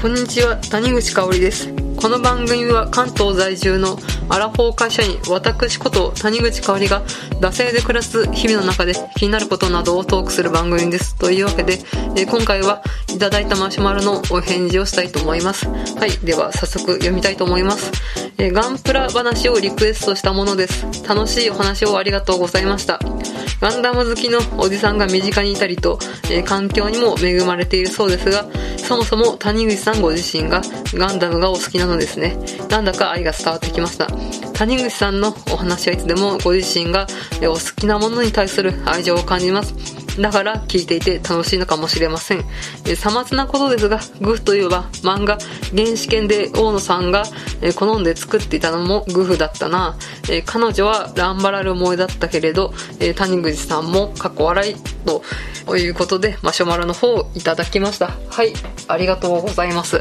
こんにちは谷口香織です。この番組は関東在住のアラフォー会社員私こと谷口香織が惰性で暮らす日々の中で気になることなどをトークする番組です。というわけで、え今回はいただいたマシュマロのお返事をしたいと思います。はいでは早速読みたいと思います、えガンプラ話をリクエストしたものです。楽しいお話をありがとうございました。ガンダム好きのおじさんが身近にいたりと、え環境にも恵まれているそうですがそもそも谷口さんご自身がガンダムがお好きなのですね。なんだか愛が伝わってきました。谷口さんのお話はいつでもご自身がお好きなものに対する愛情を感じます。だから聞いていて楽しいのかもしれません。えーさまつなことですが、グフといえば漫画原始圏で大野さんがえー好んで作っていたのもグフだったな。えー彼女はランバラル萌えだったけれど、えー谷口さんも過去笑いということで、マシュマロの方をいただきました。はい、ありがとうございます。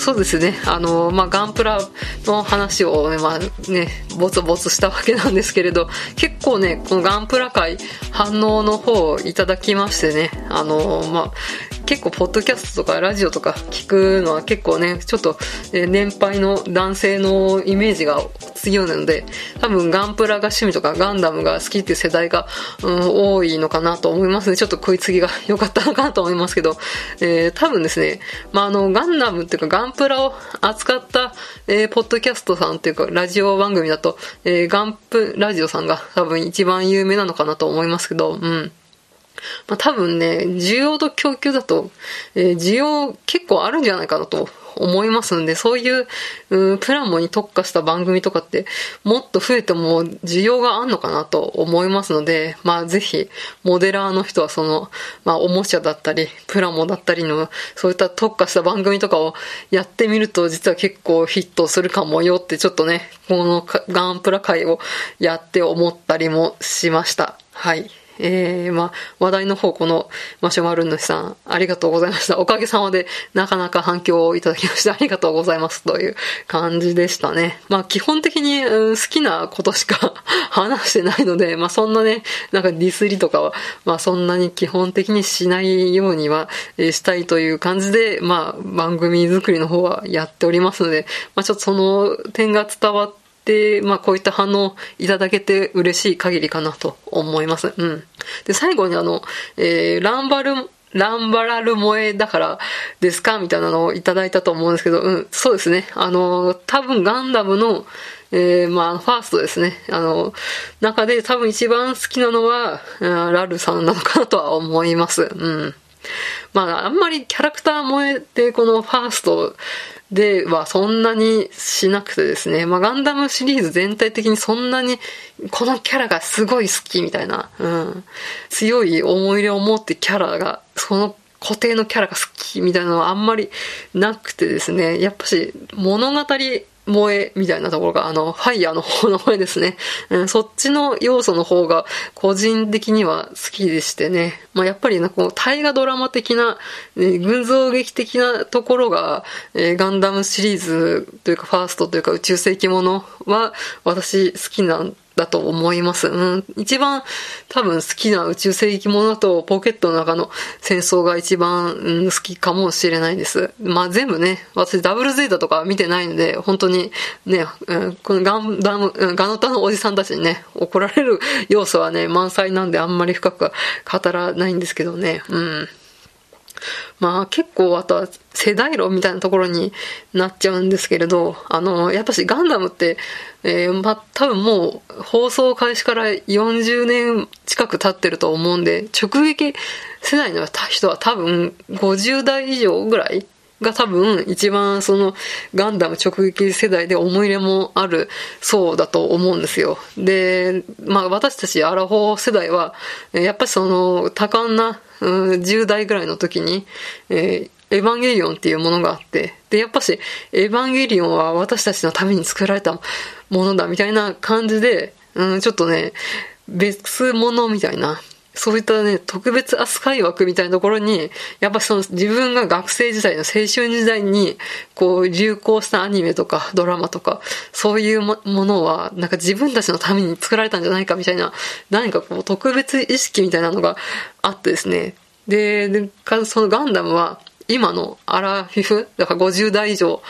そうですね。あの、まあ、ガンプラの話をね、まあね、ぼつぼつしたわけなんですけれど、結構ね、このガンプラ界反応の方をいただきましてね、あの、まあ、結構ポッドキャストとかラジオとか聞くのは結構ね、ちょっとえ年配の男性のイメージが強いので、多分ガンプラが趣味とかガンダムが好きっていう世代が、うん、多いのかなと思いますね。ちょっと食いつぎが良かったのかなと思いますけど、えー多分ですね、まあ、あの、ガンダムっていうかガンプラを扱った、えーポッドキャストさんっていうかラジオ番組だと、えーガンプラジオさんが多分一番有名なのかなと思いますけど、うん。まあ、多分ね、需要と供給だと、えー需要結構あるんじゃないかなと思いますんで、そういう、うんプラモに特化した番組とかって、もっと増えても需要があんのかなと思いますので、まあぜひ、モデラーの人はその、まあおもちゃだったり、プラモだったりの、そういった特化した番組とかをやってみると、実は結構ヒットするかもよって、ちょっとね、このガンプラ会をやって思ったりもしました。はい。えー、まあ、話題の方、このマシュマロ主さん、ありがとうございました。おかげさまで、なかなか反響をいただきまして、ありがとうございます。という感じでしたね。まあ、基本的に、うん好きなことしか話してないので、まあ、そんなね、なんかディスりとかは、まあ、そんなに基本的にしないようには、えしたいという感じで、まあ、番組作りの方はやっておりますので、まあ、ちょっとその点が伝わって、で、まあ、こういった反応いただけて嬉しい限りかなと思います。うん。で、最後にあの、えー、ランバル、ランバラル萌えだからですかみたいなのをいただいたと思うんですけど、うん、そうですね。あの、多分ガンダムの、えー、まあ、ファーストですね。あの、中で多分一番好きなのは、ラルさんなのかなとは思います。うん。まあ、あんまりキャラクター萌えって、このファーストではそんなにしなくてですね、まあ、ガンダムシリーズ全体的にそんなに、このキャラがすごい好きみたいな、うん、強い思い入れを持ってキャラが、その固定のキャラが好きみたいなのはあんまりなくてですね、やっぱし物語萌えみたいなところが、あの、ファイヤーの方の萌えですね。うん、そっちの要素の方が個人的には好きでしてね。まあ、やっぱりな、こう大河ドラマ的な、え群像劇的なところが、えーガンダムシリーズというかファーストというか宇宙世紀ものは私好きなんだと思います。うん。一番多分好きな宇宙世紀ものだとポケットの中の戦争が一番、うん好きかもしれないです。まあ全部ね、私ダブルゼータとか見てないので、本当にね、うんこのガンダム、ガノタのおじさんたちにね、怒られる要素はね、満載なんであんまり深く語らないんですけどね。うん。まあ結構あとは世代論みたいなところになっちゃうんですけれど、あの、やっぱしガンダムって、えーまあ多分もう放送開始から40年近く経ってると思うんで、直撃世代の人は多分50代以上ぐらいが多分一番そのガンダム直撃世代で思い入れもあるそうだと思うんですよ。で、まあ私たちアラフォー世代は、やっぱりその多感な、うん、10代ぐらいの時に、えーエヴァンゲリオンっていうものがあって、で、やっぱし、エヴァンゲリオンは私たちのために作られたものだみたいな感じで、うん、ちょっとね、別物みたいな、そういったね、特別扱い枠みたいなところに、やっぱその自分が学生時代の青春時代に、こう流行したアニメとかドラマとか、そういうものは、なんか自分たちのために作られたんじゃないかみたいな、何かこう特別意識みたいなのがあってですね。で、でそのガンダムは、今のアラフィフ、だから50代以上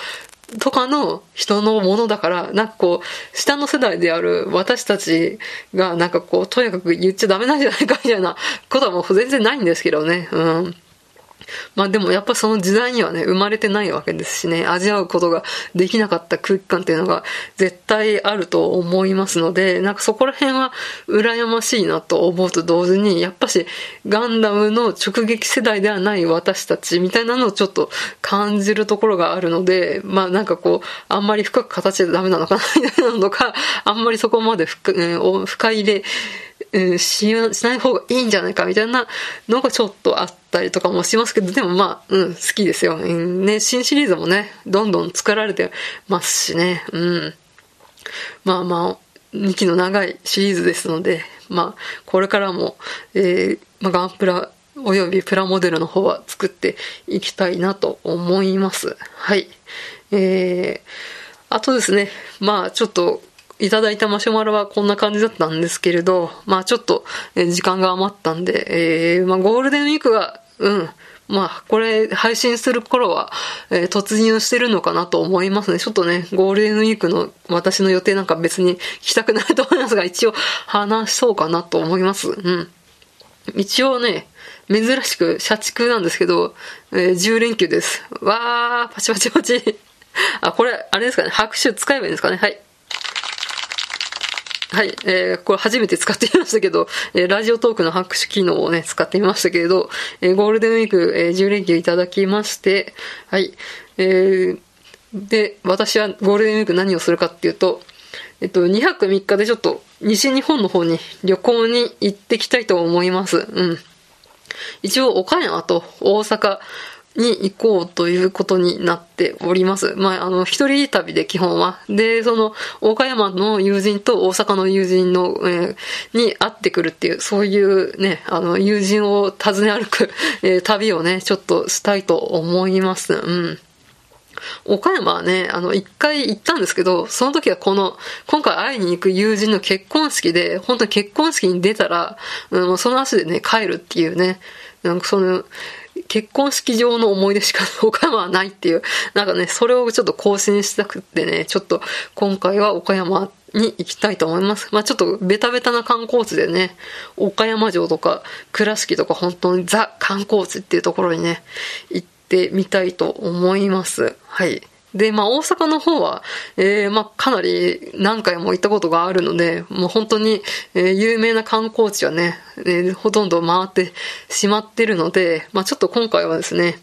とかの人のものだから、なんかこう、下の世代である私たちがなんかこう、とにかく言っちゃダメなんじゃないかみたいなことはもう全然ないんですけどね。うん。まあでもやっぱその時代にはね、生まれてないわけですしね、味わうことができなかった空気感っていうのが絶対あると思いますので、なんかそこら辺は羨ましいなと思うと同時に、やっぱしガンダムの直撃世代ではない私たちみたいなのをちょっと感じるところがあるので、まあなんかこう、あんまり深く形でダメなのかなみたいなのか、あんまりそこまで深,、えー、深入れうん、しない方がいいんじゃないかみたいなのがちょっとあったりとかもしますけど、でもまあ、うん、好きですよ。ね、新シリーズもね、どんどん作られてますしね、うん。まあまあ、2期の長いシリーズですので、まあ、これからも、えー、まあ、ガンプラおよびプラモデルの方は作っていきたいなと思います。はい。えー、あとですね、まあちょっといただいたマシュマロはこんな感じだったんですけれど、まあちょっと時間が余ったんで、えー、まあゴールデンウィークが、うん、まあ、これ配信する頃は、えー、突入してるのかなと思いますね。ちょっとね、ゴールデンウィークの私の予定なんか別に聞きたくないと思いますが、一応話そうかなと思います。うん。一応ね、珍しく社畜なんですけど、えー、10連休です。わー、パチパチパチ。あ、これ、あれですかね、拍手使えばいいんですかね。はい。はい、えー、これ初めて使ってみましたけど、えー、ラジオトークの拍手機能をね、使ってみましたけれど、えー、ゴールデンウィーク、えー、10連休いただきまして、はい、えー、で、私はゴールデンウィーク何をするかっていうと、えっと、2泊3日でちょっと西日本の方に旅行に行ってきたいと思います。うん。一応岡山と大阪、に行こうということになっております。まあ、あの、一人旅で基本は。で、その、岡山の友人と大阪の友人の、えー、に会ってくるっていう、そういうね、あの、友人を訪ね歩く、えー、旅をね、ちょっとしたいと思います。うん。岡山はね、あの、一回行ったんですけど、その時はこの、今回会いに行く友人の結婚式で、本当に結婚式に出たら、うん、その足でね、帰るっていうね、なんかその、結婚式場の思い出しか岡山はないっていう、なんかね、それをちょっと更新したくってね、ちょっと今回は岡山に行きたいと思います。まあちょっとベタベタな観光地でね、岡山城とか倉敷とか本当にザ観光地っていうところにね、行ってみたいと思います。はい。で、まあ大阪の方は、えー、まあかなり何回も行ったことがあるので、もう本当に、えー、有名な観光地はね、えー、ほとんど回ってしまってるので、まあちょっと今回はですね、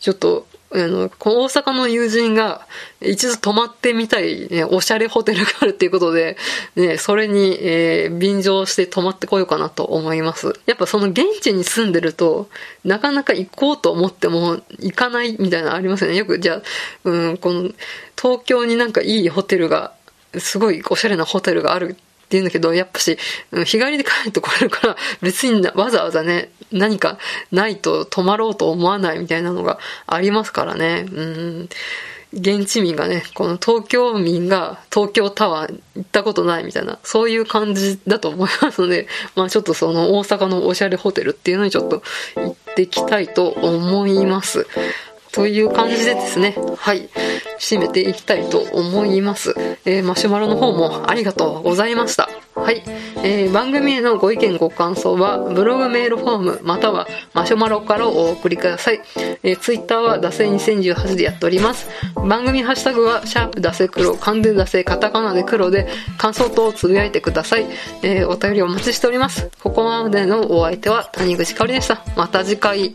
ちょっとあの、この大阪の友人が一度泊まってみたい、ね、おしゃれホテルがあるっていうことで、ね、それに、えー、便乗して泊まってこようかなと思います。やっぱその現地に住んでると、なかなか行こうと思っても行かないみたいなのありますよね。よくじゃあ、うん、この東京になんかいいホテルが、すごいおしゃれなホテルがある言うんだけど、やっぱし、日帰りで帰ってこれるから、別にわざわざね、何かないと泊まろうと思わないみたいなのがありますからね。うん。現地民がね、この東京民が東京タワー行ったことないみたいな、そういう感じだと思いますので、まあちょっとその大阪のおしゃれホテルっていうのにちょっと行ってきたいと思います。という感じでですね、はい、締めていきたいと思います。えー、マシュマロの方もありがとうございました。はい、えー、番組へのご意見ご感想は、ブログメールフォーム、またはマシュマロからお送りください。えー、ツイッターは、ダセ2018でやっております。番組ハッシュタグは、シャープダセ黒、漢字ダセ、カタカナで黒で、感想等をつぶやいてください。えー、お便りお待ちしております。ここまでのお相手は、谷口かおりでした。また次回。